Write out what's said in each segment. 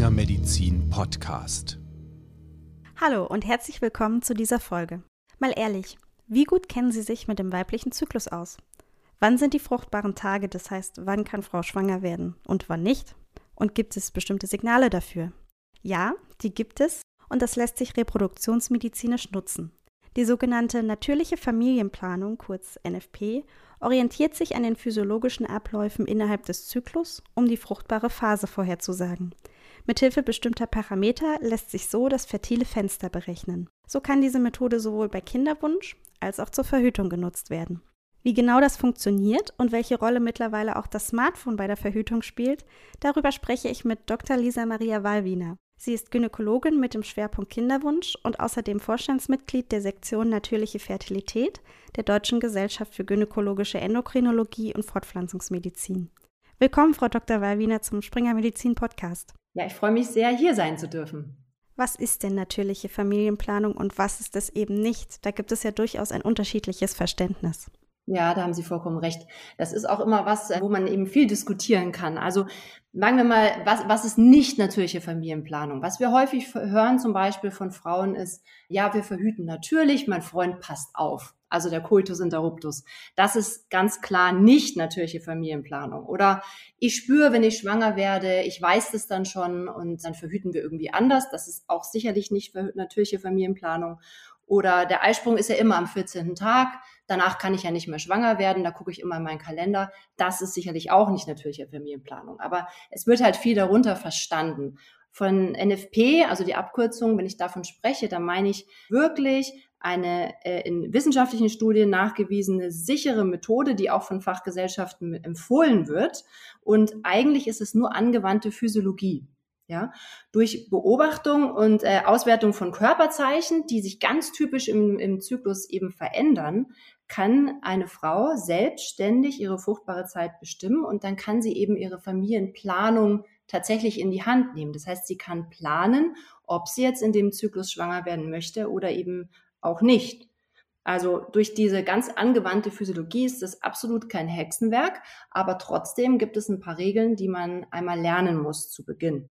Springer Medizin Podcast. Hallo und herzlich willkommen zu dieser Folge. Mal ehrlich, wie gut kennen Sie sich mit dem weiblichen Zyklus aus? Wann sind die fruchtbaren Tage, das heißt, wann kann Frau schwanger werden und wann nicht? Und gibt es bestimmte Signale dafür? Ja, die gibt es und das lässt sich reproduktionsmedizinisch nutzen. Die sogenannte natürliche Familienplanung, kurz NFP, orientiert sich an den physiologischen Abläufen innerhalb des Zyklus, um die fruchtbare Phase vorherzusagen. Mithilfe bestimmter Parameter lässt sich so das fertile Fenster berechnen. So kann diese Methode sowohl bei Kinderwunsch als auch zur Verhütung genutzt werden. Wie genau das funktioniert und welche Rolle mittlerweile auch das Smartphone bei der Verhütung spielt, darüber spreche ich mit Dr. Lisa Maria Wallwiener. Sie ist Gynäkologin mit dem Schwerpunkt Kinderwunsch und außerdem Vorstandsmitglied der Sektion Natürliche Fertilität der Deutschen Gesellschaft für gynäkologische Endokrinologie und Fortpflanzungsmedizin. Willkommen, Frau Dr. Wallwiener, zum Springer Medizin Podcast. Ja, ich freue mich sehr, hier sein zu dürfen. Was ist denn natürliche Familienplanung und was ist es eben nicht? Da gibt es ja durchaus ein unterschiedliches Verständnis. Ja, da haben Sie vollkommen recht. Das ist auch immer was, wo man eben viel diskutieren kann. Also sagen wir mal, was, was ist nicht natürliche Familienplanung? Was wir häufig hören zum Beispiel von Frauen ist, ja, wir verhüten natürlich, mein Freund passt auf. Also der Coitus interruptus. Das ist ganz klar nicht natürliche Familienplanung. Oder ich spüre, wenn ich schwanger werde, ich weiß das dann schon und dann verhüten wir irgendwie anders. Das ist auch sicherlich nicht natürliche Familienplanung. Oder der Eisprung ist ja immer am 14. Tag. Danach kann ich ja nicht mehr schwanger werden. Da gucke ich immer in meinen Kalender. Das ist sicherlich auch nicht natürliche Familienplanung. Aber es wird halt viel darunter verstanden. Von NFP, also die Abkürzung, wenn ich davon spreche, dann meine ich wirklich eine äh, in wissenschaftlichen Studien nachgewiesene sichere Methode, die auch von Fachgesellschaften empfohlen wird. Und eigentlich ist es nur angewandte Physiologie. Ja, durch Beobachtung und äh, Auswertung von Körperzeichen, die sich ganz typisch im, im Zyklus eben verändern, kann eine Frau selbstständig ihre fruchtbare Zeit bestimmen und dann kann sie eben ihre Familienplanung tatsächlich in die Hand nehmen. Das heißt, sie kann planen, ob sie jetzt in dem Zyklus schwanger werden möchte oder eben auch nicht. Also durch diese ganz angewandte Physiologie ist das absolut kein Hexenwerk, aber trotzdem gibt es ein paar Regeln, die man einmal lernen muss zu Beginn.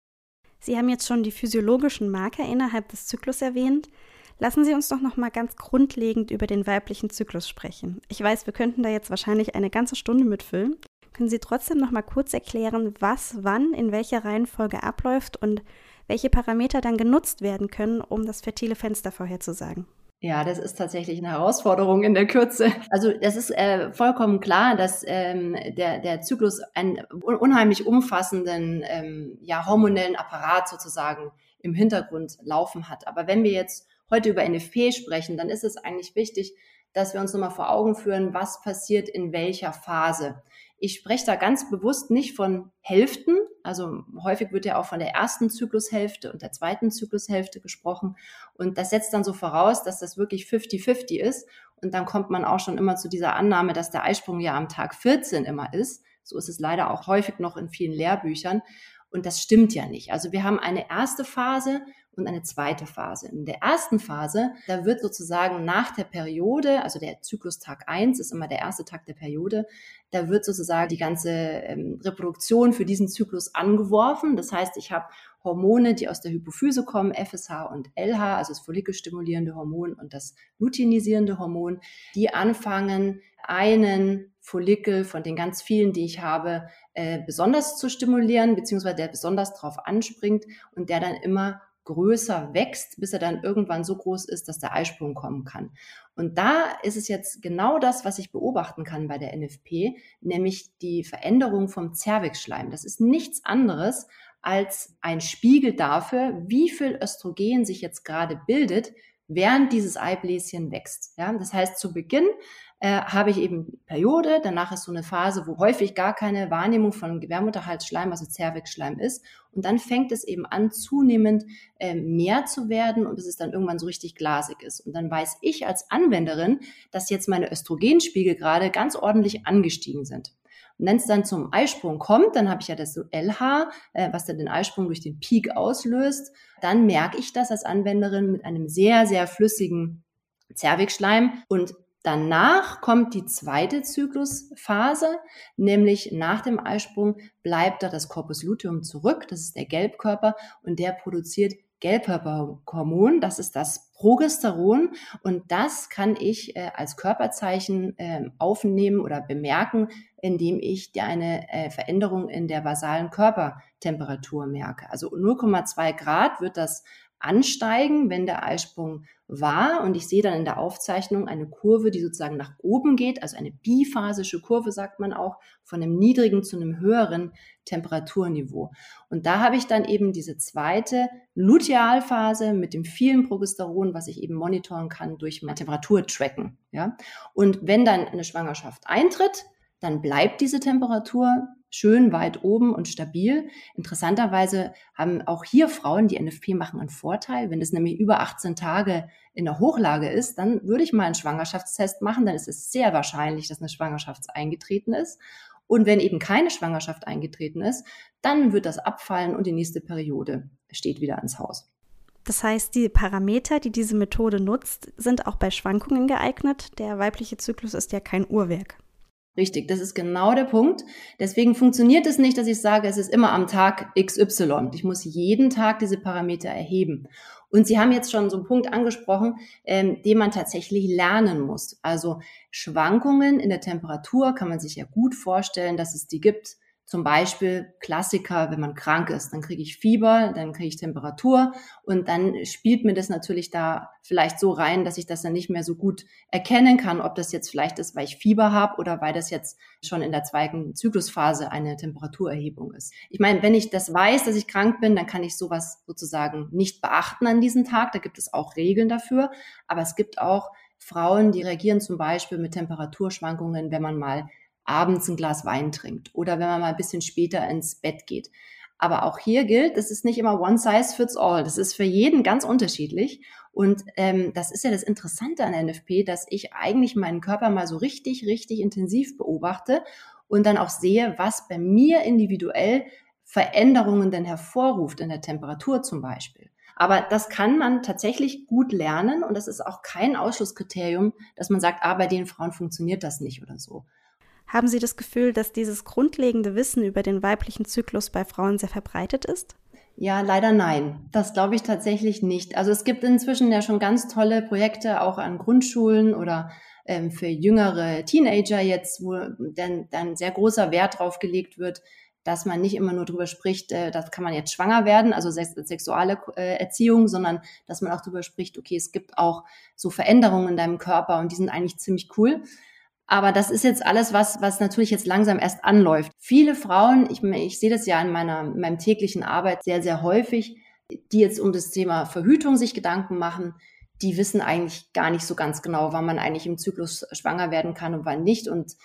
Sie haben jetzt schon die physiologischen Marker innerhalb des Zyklus erwähnt. Lassen Sie uns doch noch mal ganz grundlegend über den weiblichen Zyklus sprechen. Ich weiß, wir könnten da jetzt wahrscheinlich eine ganze Stunde mitfüllen. Können Sie trotzdem noch mal kurz erklären, was wann in welcher Reihenfolge abläuft und welche Parameter dann genutzt werden können, um das fertile Fenster vorherzusagen? Ja, das ist tatsächlich eine Herausforderung in der Kürze. Also das ist äh, vollkommen klar, dass ähm, der, der Zyklus einen unheimlich umfassenden ähm, ja, hormonellen Apparat sozusagen im Hintergrund laufen hat. Aber wenn wir jetzt heute über NFP sprechen, dann ist es eigentlich wichtig, dass wir uns nochmal vor Augen führen, was passiert in welcher Phase. Ich spreche da ganz bewusst nicht von Hälften. Also häufig wird ja auch von der ersten Zyklushälfte und der zweiten Zyklushälfte gesprochen. Und das setzt dann so voraus, dass das wirklich 50-50 ist. Und dann kommt man auch schon immer zu dieser Annahme, dass der Eisprung ja am Tag 14 immer ist. So ist es leider auch häufig noch in vielen Lehrbüchern. Und das stimmt ja nicht. Also wir haben eine erste Phase und eine zweite Phase. In der ersten Phase, da wird sozusagen nach der Periode, also der Zyklus Tag 1 ist immer der erste Tag der Periode, da wird sozusagen die ganze ähm, Reproduktion für diesen Zyklus angeworfen. Das heißt, ich habe Hormone, die aus der Hypophyse kommen, FSH und LH, also das follikelstimulierende Hormon und das luteinisierende Hormon, die anfangen, einen Follikel von den ganz vielen, die ich habe, äh, besonders zu stimulieren, beziehungsweise der besonders drauf anspringt und der dann immer größer wächst, bis er dann irgendwann so groß ist, dass der Eisprung kommen kann. Und da ist es jetzt genau das, was ich beobachten kann bei der NFP, nämlich die Veränderung vom Zervixschleim. Das ist nichts anderes als ein Spiegel dafür, wie viel Östrogen sich jetzt gerade bildet, während dieses Eibläschen wächst. Ja, das heißt, zu Beginn äh, habe ich eben Periode, danach ist so eine Phase, wo häufig gar keine Wahrnehmung von Gebärmutterhalsschleim, also Zervixschleim ist. Und dann fängt es eben an, zunehmend äh, mehr zu werden und bis es dann irgendwann so richtig glasig ist. Und dann weiß ich als Anwenderin, dass jetzt meine Östrogenspiegel gerade ganz ordentlich angestiegen sind. Und wenn es dann zum Eisprung kommt, dann habe ich ja das so LH, äh, was dann den Eisprung durch den Peak auslöst. Dann merke ich das als Anwenderin mit einem sehr, sehr flüssigen Zervixschleim und Danach kommt die zweite Zyklusphase, nämlich nach dem Eisprung bleibt da das Corpus luteum zurück, das ist der Gelbkörper und der produziert Gelbkörperhormon, das ist das Progesteron und das kann ich äh, als Körperzeichen äh, aufnehmen oder bemerken, indem ich eine äh, Veränderung in der basalen Körpertemperatur merke. Also 0,2 Grad wird das ansteigen, wenn der Eisprung war. Und ich sehe dann in der Aufzeichnung eine Kurve, die sozusagen nach oben geht, also eine biphasische Kurve, sagt man auch, von einem niedrigen zu einem höheren Temperaturniveau. Und da habe ich dann eben diese zweite Lutealphase mit dem vielen Progesteron, was ich eben monitoren kann durch mein Temperaturtracken. Ja? Und wenn dann eine Schwangerschaft eintritt, dann bleibt diese Temperatur schön weit oben und stabil. Interessanterweise haben auch hier Frauen, die NFP machen, einen Vorteil. Wenn es nämlich über 18 Tage in der Hochlage ist, dann würde ich mal einen Schwangerschaftstest machen. Dann ist es sehr wahrscheinlich, dass eine Schwangerschaft eingetreten ist. Und wenn eben keine Schwangerschaft eingetreten ist, dann wird das abfallen und die nächste Periode steht wieder ans Haus. Das heißt, die Parameter, die diese Methode nutzt, sind auch bei Schwankungen geeignet. Der weibliche Zyklus ist ja kein Uhrwerk. Richtig, das ist genau der Punkt. Deswegen funktioniert es nicht, dass ich sage, es ist immer am Tag XY. Ich muss jeden Tag diese Parameter erheben. Und Sie haben jetzt schon so einen Punkt angesprochen, ähm, den man tatsächlich lernen muss. Also Schwankungen in der Temperatur kann man sich ja gut vorstellen, dass es die gibt. Zum Beispiel Klassiker, wenn man krank ist, dann kriege ich Fieber, dann kriege ich Temperatur und dann spielt mir das natürlich da vielleicht so rein, dass ich das dann nicht mehr so gut erkennen kann, ob das jetzt vielleicht ist, weil ich Fieber habe oder weil das jetzt schon in der zweiten Zyklusphase eine Temperaturerhebung ist. Ich meine, wenn ich das weiß, dass ich krank bin, dann kann ich sowas sozusagen nicht beachten an diesem Tag. Da gibt es auch Regeln dafür, aber es gibt auch Frauen, die reagieren zum Beispiel mit Temperaturschwankungen, wenn man mal abends ein Glas Wein trinkt oder wenn man mal ein bisschen später ins Bett geht. Aber auch hier gilt, das ist nicht immer one size fits all. Das ist für jeden ganz unterschiedlich. Und ähm, das ist ja das Interessante an NFP, dass ich eigentlich meinen Körper mal so richtig, richtig intensiv beobachte und dann auch sehe, was bei mir individuell Veränderungen denn hervorruft in der Temperatur zum Beispiel. Aber das kann man tatsächlich gut lernen und das ist auch kein Ausschlusskriterium, dass man sagt, ah, bei den Frauen funktioniert das nicht oder so. Haben Sie das Gefühl, dass dieses grundlegende Wissen über den weiblichen Zyklus bei Frauen sehr verbreitet ist? Ja, leider nein. Das glaube ich tatsächlich nicht. Also es gibt inzwischen ja schon ganz tolle Projekte auch an Grundschulen oder ähm, für jüngere Teenager jetzt, wo dann, dann sehr großer Wert drauf gelegt wird, dass man nicht immer nur drüber spricht, äh, das kann man jetzt schwanger werden, also sexuelle äh, Erziehung, sondern dass man auch drüber spricht, okay, es gibt auch so Veränderungen in deinem Körper und die sind eigentlich ziemlich cool. Aber das ist jetzt alles, was, was natürlich jetzt langsam erst anläuft. Viele Frauen, ich, ich sehe das ja in meiner, in meinem täglichen Arbeit sehr, sehr häufig, die jetzt um das Thema Verhütung sich Gedanken machen, die wissen eigentlich gar nicht so ganz genau, wann man eigentlich im Zyklus schwanger werden kann und wann nicht. Und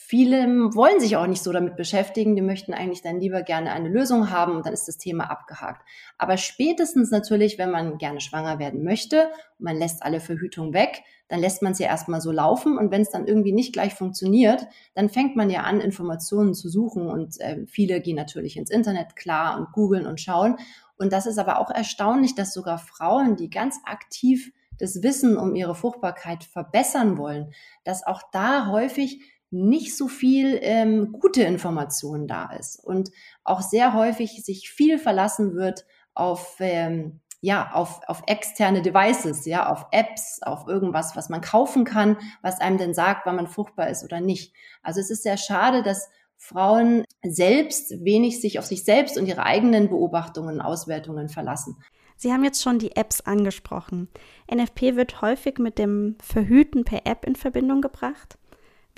viele wollen sich auch nicht so damit beschäftigen. Die möchten eigentlich dann lieber gerne eine Lösung haben und dann ist das Thema abgehakt. Aber spätestens natürlich, wenn man gerne schwanger werden möchte man lässt alle Verhütung weg, dann lässt man es ja erstmal so laufen und wenn es dann irgendwie nicht gleich funktioniert, dann fängt man ja an, Informationen zu suchen und äh, viele gehen natürlich ins Internet, klar, und googeln und schauen. Und das ist aber auch erstaunlich, dass sogar Frauen, die ganz aktiv das Wissen um ihre Fruchtbarkeit verbessern wollen, dass auch da häufig nicht so viel ähm, gute Information da ist und auch sehr häufig sich viel verlassen wird auf ähm, ja, auf, auf externe Devices, ja, auf Apps, auf irgendwas, was man kaufen kann, was einem denn sagt, wann man fruchtbar ist oder nicht. Also es ist sehr schade, dass Frauen selbst wenig sich auf sich selbst und ihre eigenen Beobachtungen Auswertungen verlassen. Sie haben jetzt schon die Apps angesprochen. NFP wird häufig mit dem Verhüten per App in Verbindung gebracht.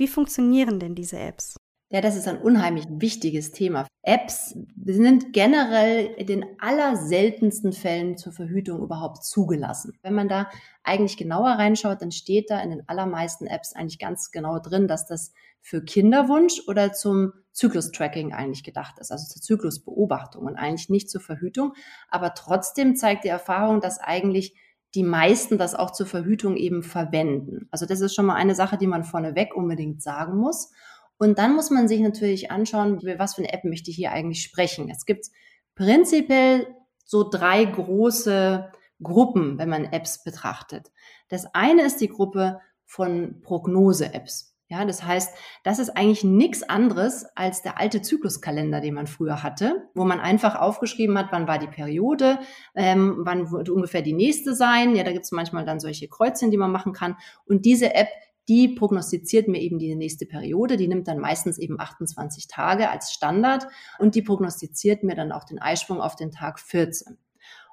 Wie funktionieren denn diese Apps? Ja, das ist ein unheimlich wichtiges Thema. Apps sind generell in den allerseltensten Fällen zur Verhütung überhaupt zugelassen. Wenn man da eigentlich genauer reinschaut, dann steht da in den allermeisten Apps eigentlich ganz genau drin, dass das für Kinderwunsch oder zum Zyklustracking eigentlich gedacht ist, also zur Zyklusbeobachtung und eigentlich nicht zur Verhütung. Aber trotzdem zeigt die Erfahrung, dass eigentlich die meisten das auch zur Verhütung eben verwenden. Also das ist schon mal eine Sache, die man vorneweg unbedingt sagen muss. Und dann muss man sich natürlich anschauen, was für eine App möchte ich hier eigentlich sprechen. Es gibt prinzipiell so drei große Gruppen, wenn man Apps betrachtet. Das eine ist die Gruppe von Prognose-Apps. Ja, das heißt, das ist eigentlich nichts anderes als der alte Zykluskalender, den man früher hatte, wo man einfach aufgeschrieben hat, wann war die Periode, ähm, wann wird ungefähr die nächste sein. Ja, da gibt es manchmal dann solche Kreuzchen, die man machen kann. Und diese App, die prognostiziert mir eben die nächste Periode. Die nimmt dann meistens eben 28 Tage als Standard und die prognostiziert mir dann auch den Eisprung auf den Tag 14.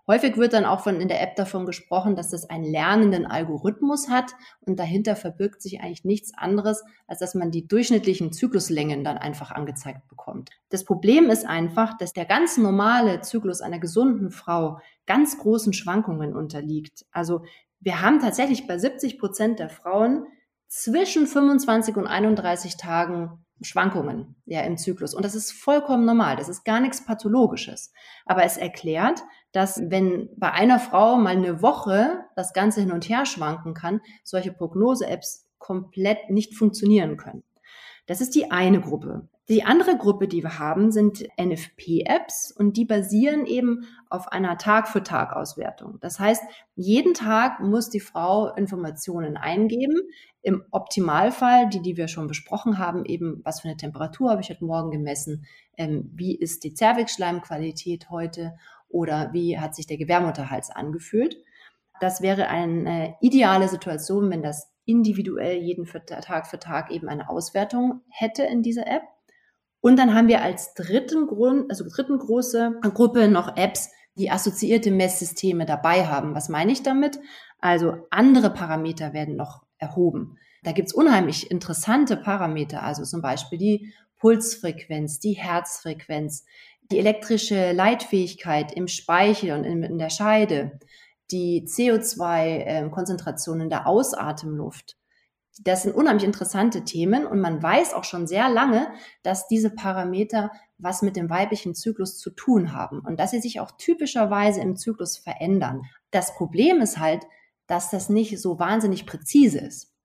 Häufig wird dann auch von, in der App davon gesprochen, dass das einen lernenden Algorithmus hat und dahinter verbirgt sich eigentlich nichts anderes, als dass man die durchschnittlichen Zykluslängen dann einfach angezeigt bekommt. Das Problem ist einfach, dass der ganz normale Zyklus einer gesunden Frau ganz großen Schwankungen unterliegt. Also wir haben tatsächlich bei 70 Prozent der Frauen zwischen 25 und 31 Tagen Schwankungen ja im Zyklus. Und das ist vollkommen normal. Das ist gar nichts Pathologisches. Aber es erklärt, dass wenn bei einer Frau mal eine Woche das Ganze hin und her schwanken kann, solche Prognose-Apps komplett nicht funktionieren können. Das ist die eine Gruppe. Die andere Gruppe, die wir haben, sind NFP-Apps und die basieren eben auf einer Tag-für-Tag-Auswertung. Das heißt, jeden Tag muss die Frau Informationen eingeben. Im Optimalfall, die, die wir schon besprochen haben, eben, was für eine Temperatur habe ich heute Morgen gemessen, ähm, wie ist die Zervixschleimqualität heute oder wie hat sich der Gebärmutterhals angefühlt. Das wäre eine ideale Situation, wenn das individuell jeden Tag für Tag eben eine Auswertung hätte in dieser App. Und dann haben wir als dritten Grund, also dritten große Gruppe noch Apps, die assoziierte Messsysteme dabei haben. Was meine ich damit? Also andere Parameter werden noch erhoben. Da gibt's unheimlich interessante Parameter, also zum Beispiel die Pulsfrequenz, die Herzfrequenz, die elektrische Leitfähigkeit im Speichel und in, in der Scheide, die CO2-Konzentration ähm, in der Ausatemluft. Das sind unheimlich interessante Themen und man weiß auch schon sehr lange, dass diese Parameter was mit dem weiblichen Zyklus zu tun haben und dass sie sich auch typischerweise im Zyklus verändern. Das Problem ist halt, dass das nicht so wahnsinnig präzise ist.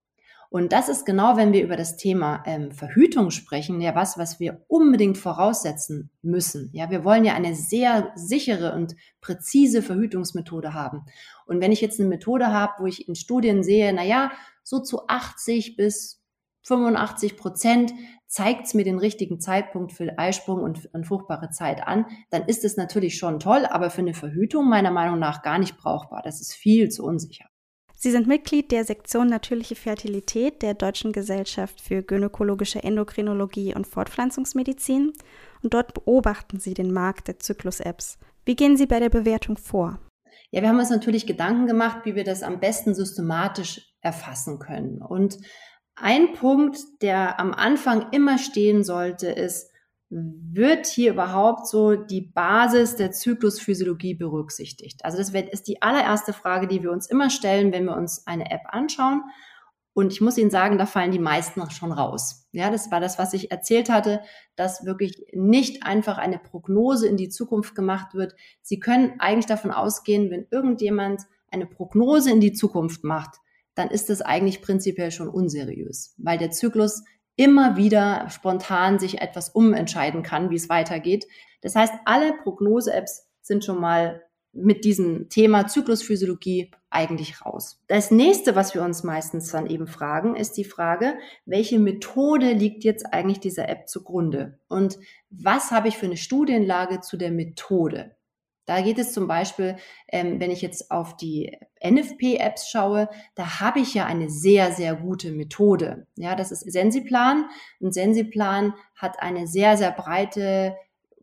Und das ist genau, wenn wir über das Thema ähm, Verhütung sprechen, ja was, was wir unbedingt voraussetzen müssen. Ja, wir wollen ja eine sehr sichere und präzise Verhütungsmethode haben. Und wenn ich jetzt eine Methode habe, wo ich in Studien sehe, na ja, so zu 80 bis 85 Prozent zeigt es mir den richtigen Zeitpunkt für Eisprung und, und fruchtbare Zeit an, dann ist es natürlich schon toll, aber für eine Verhütung meiner Meinung nach gar nicht brauchbar. Das ist viel zu unsicher. Sie sind Mitglied der Sektion Natürliche Fertilität der Deutschen Gesellschaft für gynäkologische Endokrinologie und Fortpflanzungsmedizin und dort beobachten Sie den Markt der Zyklus-Apps. Wie gehen Sie bei der Bewertung vor? Ja, wir haben uns natürlich Gedanken gemacht, wie wir das am besten systematisch erfassen können. Und ein Punkt, der am Anfang immer stehen sollte, ist, wird hier überhaupt so die Basis der Zyklusphysiologie berücksichtigt? Also das ist die allererste Frage, die wir uns immer stellen, wenn wir uns eine App anschauen. Und ich muss Ihnen sagen, da fallen die meisten schon raus. Ja, das war das, was ich erzählt hatte, dass wirklich nicht einfach eine Prognose in die Zukunft gemacht wird. Sie können eigentlich davon ausgehen, wenn irgendjemand eine Prognose in die Zukunft macht, dann ist das eigentlich prinzipiell schon unseriös, weil der Zyklus immer wieder spontan sich etwas umentscheiden kann, wie es weitergeht. Das heißt, alle Prognose-Apps sind schon mal mit diesem Thema Zyklusphysiologie eigentlich raus. Das nächste, was wir uns meistens dann eben fragen, ist die Frage, welche Methode liegt jetzt eigentlich dieser App zugrunde? Und was habe ich für eine Studienlage zu der Methode? Da geht es zum Beispiel, ähm, wenn ich jetzt auf die NFP-Apps schaue, da habe ich ja eine sehr, sehr gute Methode. Ja, das ist Sensiplan. Und Sensiplan hat eine sehr, sehr breite,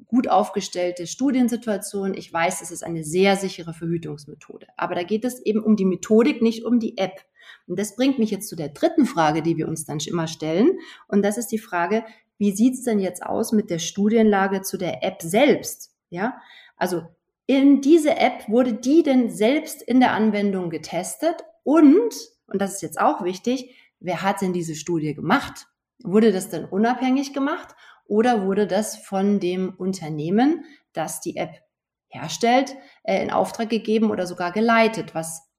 gut aufgestellte Studiensituation. Ich weiß, es ist eine sehr sichere Verhütungsmethode. Aber da geht es eben um die Methodik, nicht um die App. Und das bringt mich jetzt zu der dritten Frage, die wir uns dann immer stellen. Und das ist die Frage, wie sieht's denn jetzt aus mit der Studienlage zu der App selbst? Ja, also in diese App wurde die denn selbst in der Anwendung getestet und, und das ist jetzt auch wichtig, wer hat denn diese Studie gemacht? Wurde das denn unabhängig gemacht oder wurde das von dem Unternehmen, das die App herstellt, äh, in Auftrag gegeben oder sogar geleitet, was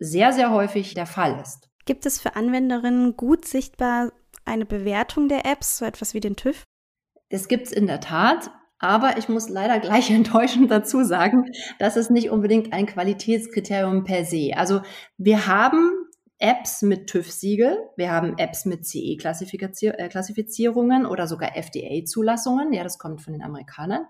sehr, sehr häufig der Fall ist. Gibt es für Anwenderinnen gut sichtbar eine Bewertung der Apps, so etwas wie den TÜV? Das gibt es in der Tat. Aber ich muss leider gleich enttäuschend dazu sagen, das ist nicht unbedingt ein Qualitätskriterium per se. Also wir haben Apps mit TÜV-Siegel, wir haben Apps mit CE-Klassifizierungen äh, oder sogar FDA-Zulassungen. Ja, das kommt von den Amerikanern.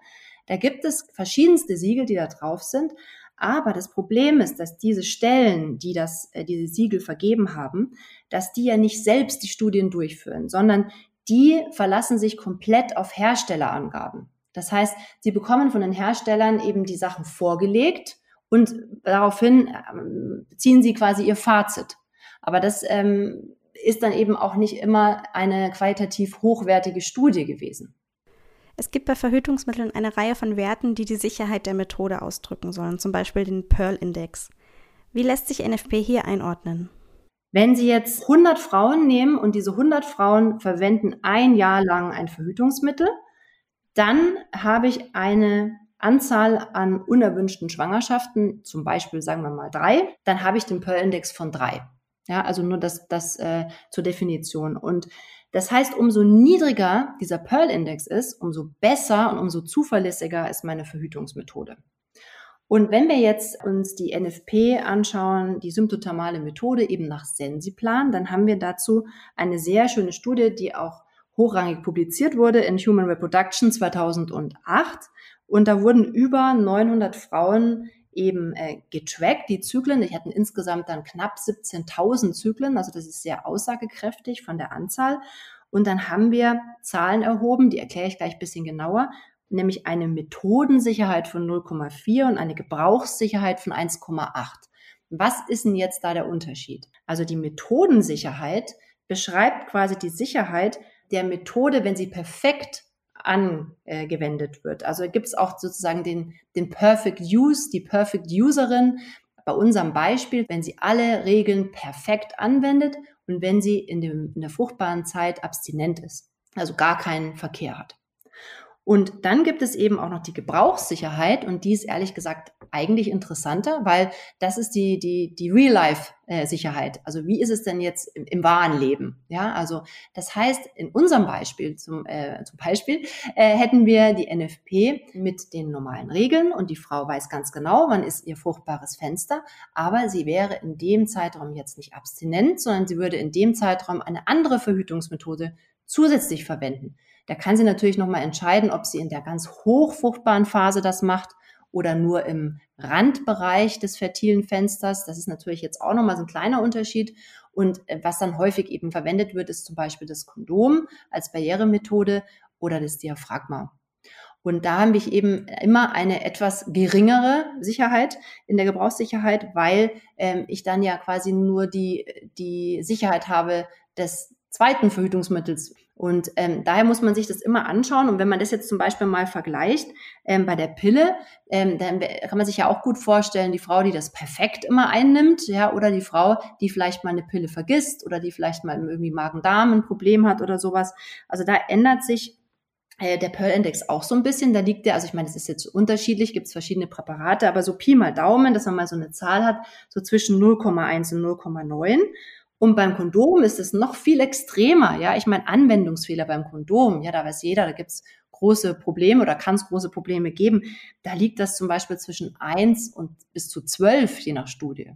Da gibt es verschiedenste Siegel, die da drauf sind. Aber das Problem ist, dass diese Stellen, die das, äh, diese Siegel vergeben haben, dass die ja nicht selbst die Studien durchführen, sondern die verlassen sich komplett auf Herstellerangaben. Das heißt, sie bekommen von den Herstellern eben die Sachen vorgelegt und daraufhin ähm, ziehen sie quasi ihr Fazit. Aber das ähm, ist dann eben auch nicht immer eine qualitativ hochwertige Studie gewesen. Es gibt bei Verhütungsmitteln eine Reihe von Werten, die die Sicherheit der Methode ausdrücken sollen, zum Beispiel den Pearl-Index. Wie lässt sich NFP hier einordnen? Wenn Sie jetzt 100 Frauen nehmen und diese 100 Frauen verwenden ein Jahr lang ein Verhütungsmittel, dann habe ich eine Anzahl an unerwünschten Schwangerschaften, zum Beispiel sagen wir mal drei, dann habe ich den Pearl-Index von drei. Ja, also nur das, das äh, zur Definition. Und das heißt, umso niedriger dieser Pearl-Index ist, umso besser und umso zuverlässiger ist meine Verhütungsmethode. Und wenn wir jetzt uns die NFP anschauen, die symptothermale Methode eben nach Sensiplan, dann haben wir dazu eine sehr schöne Studie, die auch hochrangig publiziert wurde in Human Reproduction 2008. Und da wurden über 900 Frauen eben äh, getrackt, die Zyklen. Die hatten insgesamt dann knapp 17.000 Zyklen, also das ist sehr aussagekräftig von der Anzahl. Und dann haben wir Zahlen erhoben, die erkläre ich gleich ein bisschen genauer, nämlich eine Methodensicherheit von 0,4 und eine Gebrauchssicherheit von 1,8. Was ist denn jetzt da der Unterschied? Also die Methodensicherheit beschreibt quasi die Sicherheit der Methode, wenn sie perfekt angewendet wird. Also gibt es auch sozusagen den, den Perfect Use, die Perfect Userin. Bei unserem Beispiel, wenn sie alle Regeln perfekt anwendet und wenn sie in, dem, in der fruchtbaren Zeit abstinent ist, also gar keinen Verkehr hat. Und dann gibt es eben auch noch die Gebrauchssicherheit und die ist ehrlich gesagt eigentlich interessanter, weil das ist die, die, die Real-Life-Sicherheit. Also wie ist es denn jetzt im, im, wahren Leben? Ja, also das heißt, in unserem Beispiel, zum, äh, zum Beispiel, äh, hätten wir die NFP mit den normalen Regeln und die Frau weiß ganz genau, wann ist ihr fruchtbares Fenster, aber sie wäre in dem Zeitraum jetzt nicht abstinent, sondern sie würde in dem Zeitraum eine andere Verhütungsmethode zusätzlich verwenden. Da kann sie natürlich nochmal entscheiden, ob sie in der ganz hochfruchtbaren Phase das macht oder nur im Randbereich des fertilen Fensters. Das ist natürlich jetzt auch nochmal so ein kleiner Unterschied. Und äh, was dann häufig eben verwendet wird, ist zum Beispiel das Kondom als Barrieremethode oder das Diaphragma. Und da haben wir eben immer eine etwas geringere Sicherheit in der Gebrauchssicherheit, weil ähm, ich dann ja quasi nur die, die Sicherheit habe des zweiten Verhütungsmittels und ähm, daher muss man sich das immer anschauen. Und wenn man das jetzt zum Beispiel mal vergleicht ähm, bei der Pille, ähm, dann kann man sich ja auch gut vorstellen, die Frau, die das perfekt immer einnimmt, ja, oder die Frau, die vielleicht mal eine Pille vergisst oder die vielleicht mal irgendwie Magen-Darm ein Problem hat oder sowas. Also da ändert sich äh, der Pearl-Index auch so ein bisschen. Da liegt der, also ich meine, es ist jetzt unterschiedlich, gibt es verschiedene Präparate, aber so Pi mal Daumen, dass man mal so eine Zahl hat, so zwischen 0,1 und 0,9. Und beim Kondom ist es noch viel extremer. Ja, ich meine, Anwendungsfehler beim Kondom, ja, da weiß jeder, da gibt's große Probleme oder kann es große Probleme geben. Da liegt das zum Beispiel zwischen eins und bis zu zwölf, je nach Studie.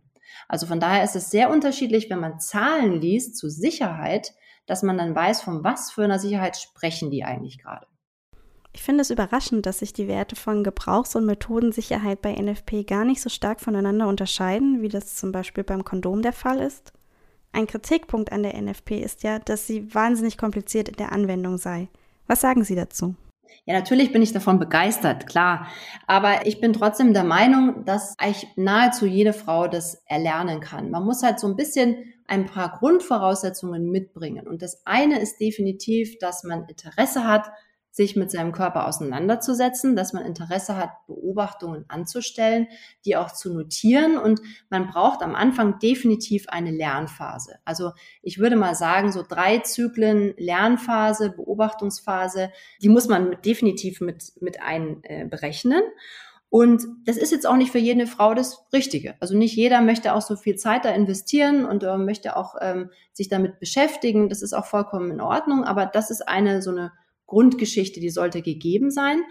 Also von daher ist es sehr unterschiedlich, wenn man Zahlen liest zur Sicherheit, dass man dann weiß, von was für einer Sicherheit sprechen die eigentlich gerade. Ich finde es überraschend, dass sich die Werte von Gebrauchs- und Methodensicherheit bei NFP gar nicht so stark voneinander unterscheiden, wie das zum Beispiel beim Kondom der Fall ist. Ein Kritikpunkt an der NFP ist ja, dass sie wahnsinnig kompliziert in der Anwendung sei. Was sagen Sie dazu? Ja, natürlich bin ich davon begeistert, klar. Aber ich bin trotzdem der Meinung, dass eigentlich nahezu jede Frau das erlernen kann. Man muss halt so ein bisschen ein paar Grundvoraussetzungen mitbringen. Und das eine ist definitiv, dass man Interesse hat, sich mit seinem Körper auseinanderzusetzen, dass man Interesse hat, Beobachtungen anzustellen, die auch zu notieren. Und man braucht am Anfang definitiv eine Lernphase. Also ich würde mal sagen, so drei Zyklen Lernphase, Beobachtungsphase, die muss man mit, definitiv mit, mit einberechnen. Und das ist jetzt auch nicht für jede Frau das Richtige. Also nicht jeder möchte auch so viel Zeit da investieren und äh, möchte auch ähm, sich damit beschäftigen. Das ist auch vollkommen in Ordnung. Aber das ist eine so eine Grundgeschichte, die sollte gegeben sein.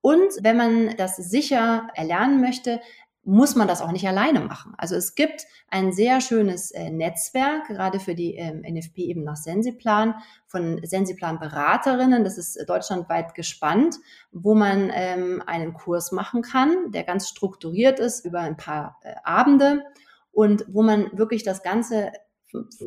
Und wenn man das sicher erlernen möchte, muss man das auch nicht alleine machen. Also es gibt ein sehr schönes äh, Netzwerk, gerade für die ähm, NFP eben nach Sensiplan, von Sensiplan-Beraterinnen, das ist deutschlandweit gespannt, wo man ähm, einen Kurs machen kann, der ganz strukturiert ist über ein paar äh, Abende und wo man wirklich das Ganze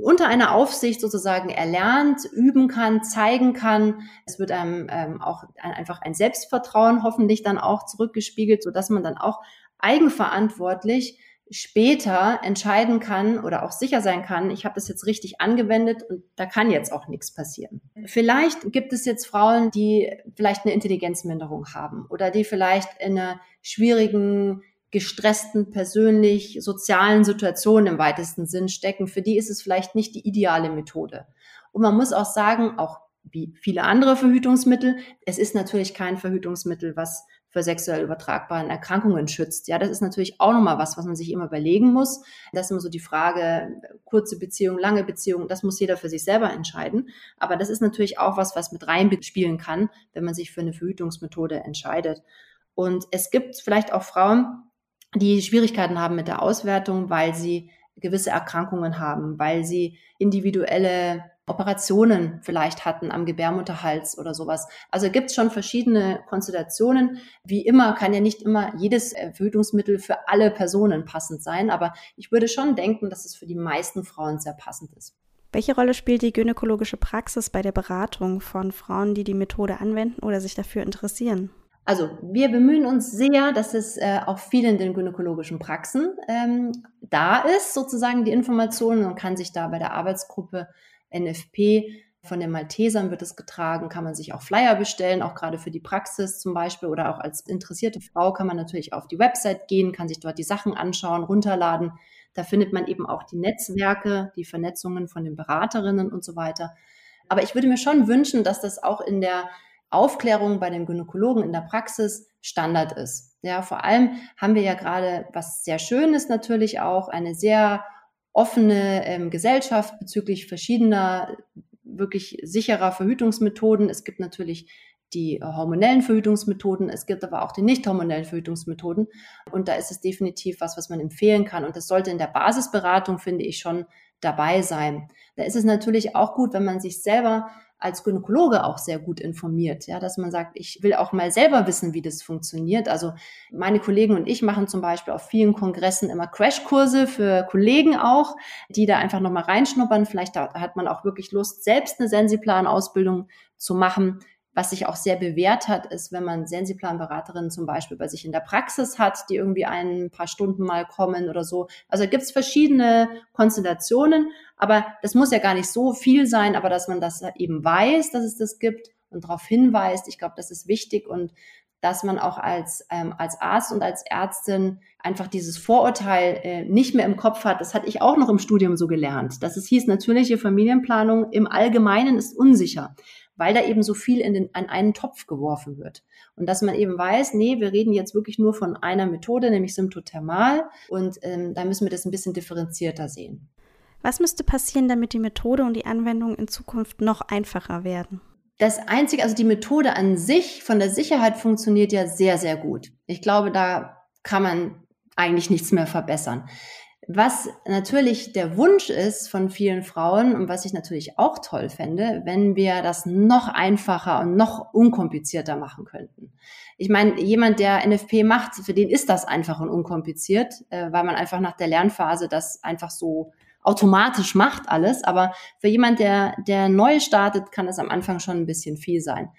unter einer Aufsicht sozusagen erlernt, üben kann, zeigen kann. Es wird einem ähm, auch ein, einfach ein Selbstvertrauen hoffentlich dann auch zurückgespiegelt, so dass man dann auch eigenverantwortlich später entscheiden kann oder auch sicher sein kann, ich habe das jetzt richtig angewendet und da kann jetzt auch nichts passieren. Vielleicht gibt es jetzt Frauen, die vielleicht eine Intelligenzminderung haben oder die vielleicht in einer schwierigen gestressten, persönlich, sozialen Situationen im weitesten Sinn stecken, für die ist es vielleicht nicht die ideale Methode. Und man muss auch sagen, auch wie viele andere Verhütungsmittel, es ist natürlich kein Verhütungsmittel, was für sexuell übertragbaren Erkrankungen schützt. Ja, das ist natürlich auch nochmal was, was man sich immer überlegen muss. Das ist immer so die Frage, kurze Beziehung, lange Beziehung, das muss jeder für sich selber entscheiden. Aber das ist natürlich auch was, was mit reinspielen kann, wenn man sich für eine Verhütungsmethode entscheidet. Und es gibt vielleicht auch Frauen, die Schwierigkeiten haben mit der Auswertung, weil sie gewisse Erkrankungen haben, weil sie individuelle Operationen vielleicht hatten am Gebärmutterhals oder sowas. Also gibt es schon verschiedene Konstellationen. Wie immer kann ja nicht immer jedes Verhütungsmittel für alle Personen passend sein, aber ich würde schon denken, dass es für die meisten Frauen sehr passend ist. Welche Rolle spielt die gynäkologische Praxis bei der Beratung von Frauen, die die Methode anwenden oder sich dafür interessieren? Also wir bemühen uns sehr, dass es äh, auch viel in den gynäkologischen Praxen ähm, da ist, sozusagen die Informationen. Man kann sich da bei der Arbeitsgruppe NFP von den Maltesern wird es getragen, kann man sich auch Flyer bestellen, auch gerade für die Praxis zum Beispiel oder auch als interessierte Frau kann man natürlich auf die Website gehen, kann sich dort die Sachen anschauen, runterladen. Da findet man eben auch die Netzwerke, die Vernetzungen von den Beraterinnen und so weiter. Aber ich würde mir schon wünschen, dass das auch in der Aufklärung bei den Gynäkologen in der Praxis Standard ist. Ja, vor allem haben wir ja gerade, was sehr schön ist natürlich auch, eine sehr offene ähm, Gesellschaft bezüglich verschiedener wirklich sicherer Verhütungsmethoden. Es gibt natürlich die hormonellen Verhütungsmethoden, es gibt aber auch die nicht hormonellen Verhütungsmethoden. Und da ist es definitiv was, was man empfehlen kann. Und das sollte in der Basisberatung, finde ich, schon dabei sein. Da ist es natürlich auch gut, wenn man sich selber als Gynäkologe auch sehr gut informiert, ja, dass man sagt, ich will auch mal selber wissen, wie das funktioniert. Also meine Kollegen und ich machen zum Beispiel auf vielen Kongressen immer Crashkurse für Kollegen auch, die da einfach nochmal reinschnuppern. Vielleicht hat man auch wirklich Lust, selbst eine Sensiplan-Ausbildung zu machen. Was sich auch sehr bewährt hat, ist, wenn man Sensiplan-Beraterinnen zum Beispiel bei sich in der Praxis hat, die irgendwie ein paar Stunden mal kommen oder so. Also gibt es verschiedene Konstellationen, aber das muss ja gar nicht so viel sein, aber dass man das eben weiß, dass es das gibt und darauf hinweist, ich glaube, das ist wichtig und dass man auch als, ähm, als Arzt und als Ärztin einfach dieses Vorurteil äh, nicht mehr im Kopf hat. Das hatte ich auch noch im Studium so gelernt, dass es hieß, natürliche Familienplanung im Allgemeinen ist unsicher weil da eben so viel in den, an einen Topf geworfen wird. Und dass man eben weiß, nee, wir reden jetzt wirklich nur von einer Methode, nämlich Symptothermal. Und ähm, da müssen wir das ein bisschen differenzierter sehen. Was müsste passieren, damit die Methode und die Anwendung in Zukunft noch einfacher werden? Das Einzige, also die Methode an sich von der Sicherheit funktioniert ja sehr, sehr gut. Ich glaube, da kann man eigentlich nichts mehr verbessern. Was natürlich der Wunsch ist von vielen Frauen und was ich natürlich auch toll fände, wenn wir das noch einfacher und noch unkomplizierter machen könnten. Ich meine, jemand, der NFP macht, für den ist das einfach und unkompliziert, äh, weil man einfach nach der Lernphase das einfach so automatisch macht alles. Aber für jemand, der, der neu startet, kann es am Anfang schon ein bisschen viel sein.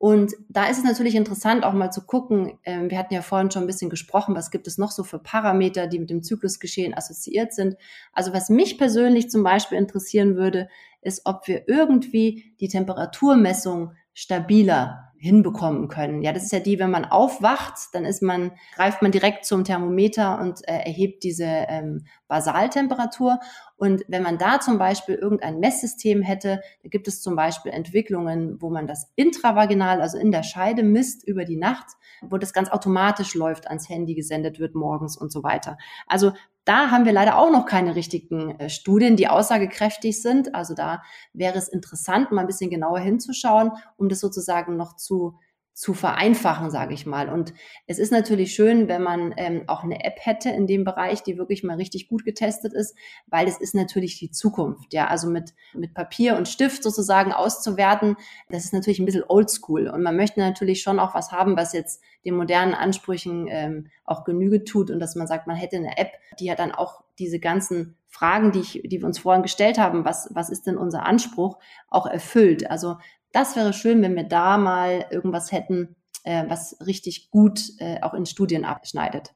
Und da ist es natürlich interessant, auch mal zu gucken, ähm, wir hatten ja vorhin schon ein bisschen gesprochen, was gibt es noch so für Parameter, die mit dem Zyklusgeschehen assoziiert sind. Also was mich persönlich zum Beispiel interessieren würde, ist, ob wir irgendwie die Temperaturmessung stabiler hinbekommen können. Ja, das ist ja die, wenn man aufwacht, dann ist man, greift man direkt zum Thermometer und äh, erhebt diese ähm, Basaltemperatur. Und wenn man da zum Beispiel irgendein Messsystem hätte, da gibt es zum Beispiel Entwicklungen, wo man das intravaginal, also in der Scheide misst über die Nacht, wo das ganz automatisch läuft, ans Handy gesendet wird morgens und so weiter. Also da haben wir leider auch noch keine richtigen äh, Studien, die aussagekräftig sind. Also da wäre es interessant, mal ein bisschen genauer hinzuschauen, um das sozusagen noch zu, zu vereinfachen, sage ich mal. Und es ist natürlich schön, wenn man ähm, auch eine App hätte in dem Bereich, die wirklich mal richtig gut getestet ist, weil es ist natürlich die Zukunft. Ja, also mit, mit Papier und Stift sozusagen auszuwerten, das ist natürlich ein bisschen oldschool. Und man möchte natürlich schon auch was haben, was jetzt den modernen Ansprüchen ähm, auch Genüge tut und dass man sagt, man hätte eine App, die ja dann auch diese ganzen Fragen, die, ich, die wir uns vorhin gestellt haben, was, was ist denn unser Anspruch, auch erfüllt. Also das wäre schön, wenn wir da mal irgendwas hätten, äh, was richtig gut äh, auch in Studien abschneidet.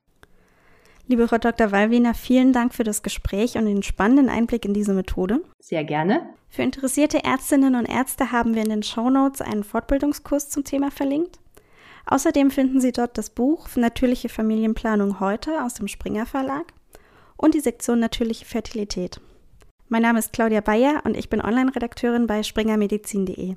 Liebe Frau Dr. Wallwiener, vielen Dank für das Gespräch und den spannenden Einblick in diese Methode. Sehr gerne. Für interessierte Ärztinnen und Ärzte haben wir in den Show Notes einen Fortbildungskurs zum Thema verlinkt. Außerdem finden Sie dort das Buch Natürliche Familienplanung heute aus dem Springer Verlag und die Sektion Natürliche Fertilität. Mein Name ist Claudia Bayer und ich bin Online-Redakteurin bei springermedizin.de.